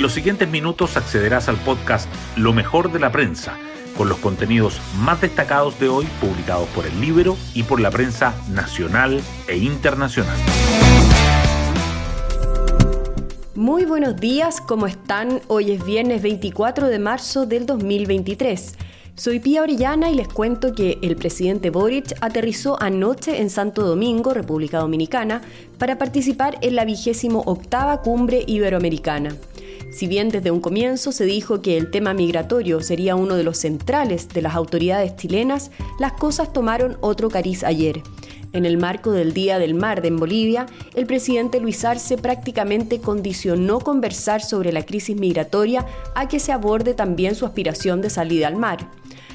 En los siguientes minutos accederás al podcast Lo mejor de la prensa, con los contenidos más destacados de hoy publicados por el libro y por la prensa nacional e internacional. Muy buenos días, ¿cómo están? Hoy es viernes 24 de marzo del 2023. Soy Pía Orellana y les cuento que el presidente Boric aterrizó anoche en Santo Domingo, República Dominicana, para participar en la vigésimo octava cumbre iberoamericana. Si bien desde un comienzo se dijo que el tema migratorio sería uno de los centrales de las autoridades chilenas, las cosas tomaron otro cariz ayer. En el marco del Día del Mar en Bolivia, el presidente Luis Arce prácticamente condicionó conversar sobre la crisis migratoria a que se aborde también su aspiración de salida al mar.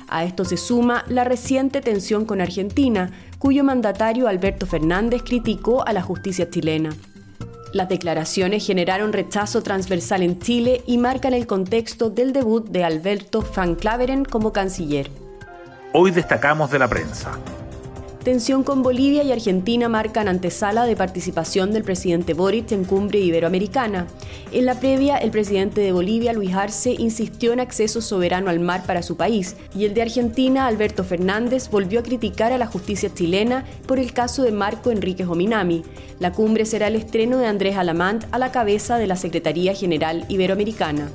A esto se suma la reciente tensión con Argentina, cuyo mandatario Alberto Fernández criticó a la justicia chilena. Las declaraciones generaron rechazo transversal en Chile y marcan el contexto del debut de Alberto Van Claveren como canciller. Hoy destacamos de la prensa. Tensión con Bolivia y Argentina marcan antesala de participación del presidente Boric en cumbre iberoamericana. En la previa, el presidente de Bolivia, Luis Arce, insistió en acceso soberano al mar para su país, y el de Argentina, Alberto Fernández, volvió a criticar a la justicia chilena por el caso de Marco Enrique Ominami. La cumbre será el estreno de Andrés Alamant a la cabeza de la Secretaría General Iberoamericana.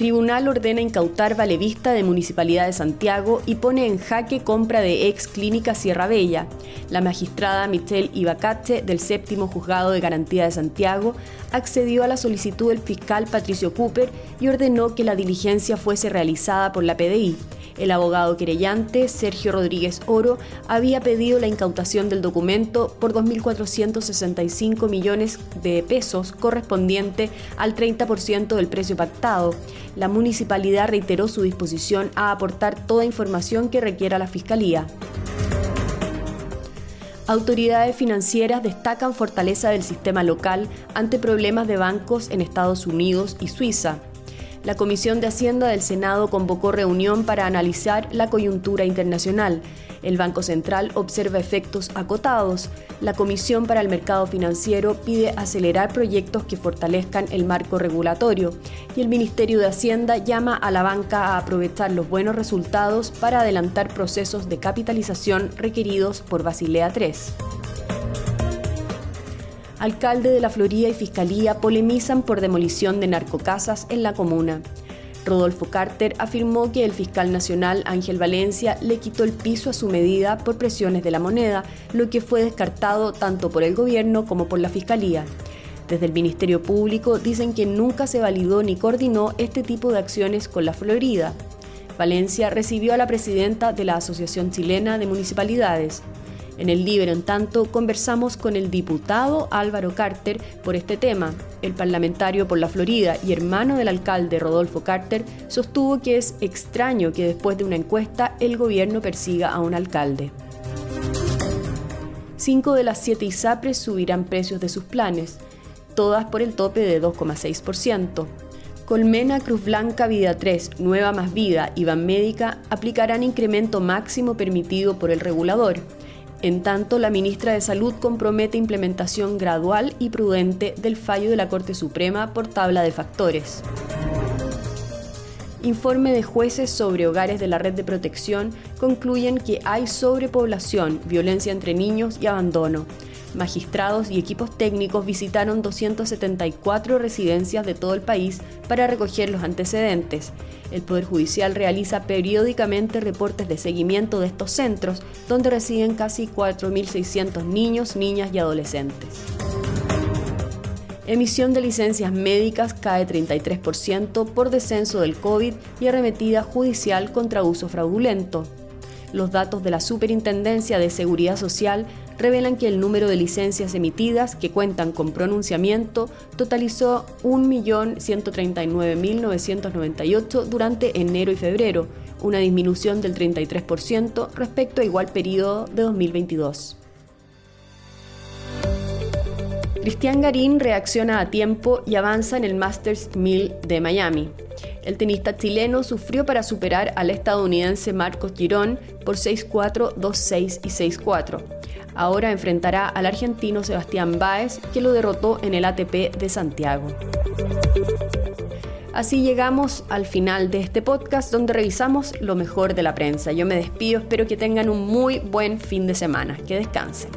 Tribunal ordena incautar Valevista de Municipalidad de Santiago y pone en jaque compra de ex clínica Sierra Bella. La magistrada Michelle Ibacache del séptimo juzgado de garantía de Santiago accedió a la solicitud del fiscal Patricio Cooper y ordenó que la diligencia fuese realizada por la PDI. El abogado querellante, Sergio Rodríguez Oro, había pedido la incautación del documento por 2.465 millones de pesos correspondiente al 30% del precio pactado. La municipalidad reiteró su disposición a aportar toda información que requiera la Fiscalía. Autoridades financieras destacan fortaleza del sistema local ante problemas de bancos en Estados Unidos y Suiza la Comisión de Hacienda del Senado convocó reunión para analizar la coyuntura internacional. El Banco Central observa efectos acotados. La Comisión para el Mercado Financiero pide acelerar proyectos que fortalezcan el marco regulatorio. Y el Ministerio de Hacienda llama a la banca a aprovechar los buenos resultados para adelantar procesos de capitalización requeridos por Basilea III alcalde de la Florida y Fiscalía polemizan por demolición de narcocasas en la comuna. Rodolfo Carter afirmó que el fiscal nacional Ángel Valencia le quitó el piso a su medida por presiones de la moneda, lo que fue descartado tanto por el gobierno como por la Fiscalía. Desde el Ministerio Público dicen que nunca se validó ni coordinó este tipo de acciones con la Florida. Valencia recibió a la presidenta de la Asociación Chilena de Municipalidades, en el libro, en tanto, conversamos con el diputado Álvaro Carter por este tema. El parlamentario por la Florida y hermano del alcalde Rodolfo Carter sostuvo que es extraño que después de una encuesta el gobierno persiga a un alcalde. Cinco de las siete ISAPRES subirán precios de sus planes, todas por el tope de 2,6%. Colmena, Cruz Blanca, Vida 3, Nueva Más Vida y Médica aplicarán incremento máximo permitido por el regulador. En tanto, la ministra de Salud compromete implementación gradual y prudente del fallo de la Corte Suprema por tabla de factores. Informe de jueces sobre hogares de la red de protección concluyen que hay sobrepoblación, violencia entre niños y abandono. Magistrados y equipos técnicos visitaron 274 residencias de todo el país para recoger los antecedentes. El Poder Judicial realiza periódicamente reportes de seguimiento de estos centros, donde residen casi 4.600 niños, niñas y adolescentes. Emisión de licencias médicas cae 33% por descenso del COVID y arremetida judicial contra uso fraudulento. Los datos de la Superintendencia de Seguridad Social revelan que el número de licencias emitidas que cuentan con pronunciamiento totalizó 1.139.998 durante enero y febrero, una disminución del 33% respecto a igual periodo de 2022. Cristian Garín reacciona a tiempo y avanza en el Masters 1000 de Miami. El tenista chileno sufrió para superar al estadounidense Marcos Girón por 6-4, 2-6 y 6-4. Ahora enfrentará al argentino Sebastián Báez, que lo derrotó en el ATP de Santiago. Así llegamos al final de este podcast donde revisamos lo mejor de la prensa. Yo me despido, espero que tengan un muy buen fin de semana. Que descansen.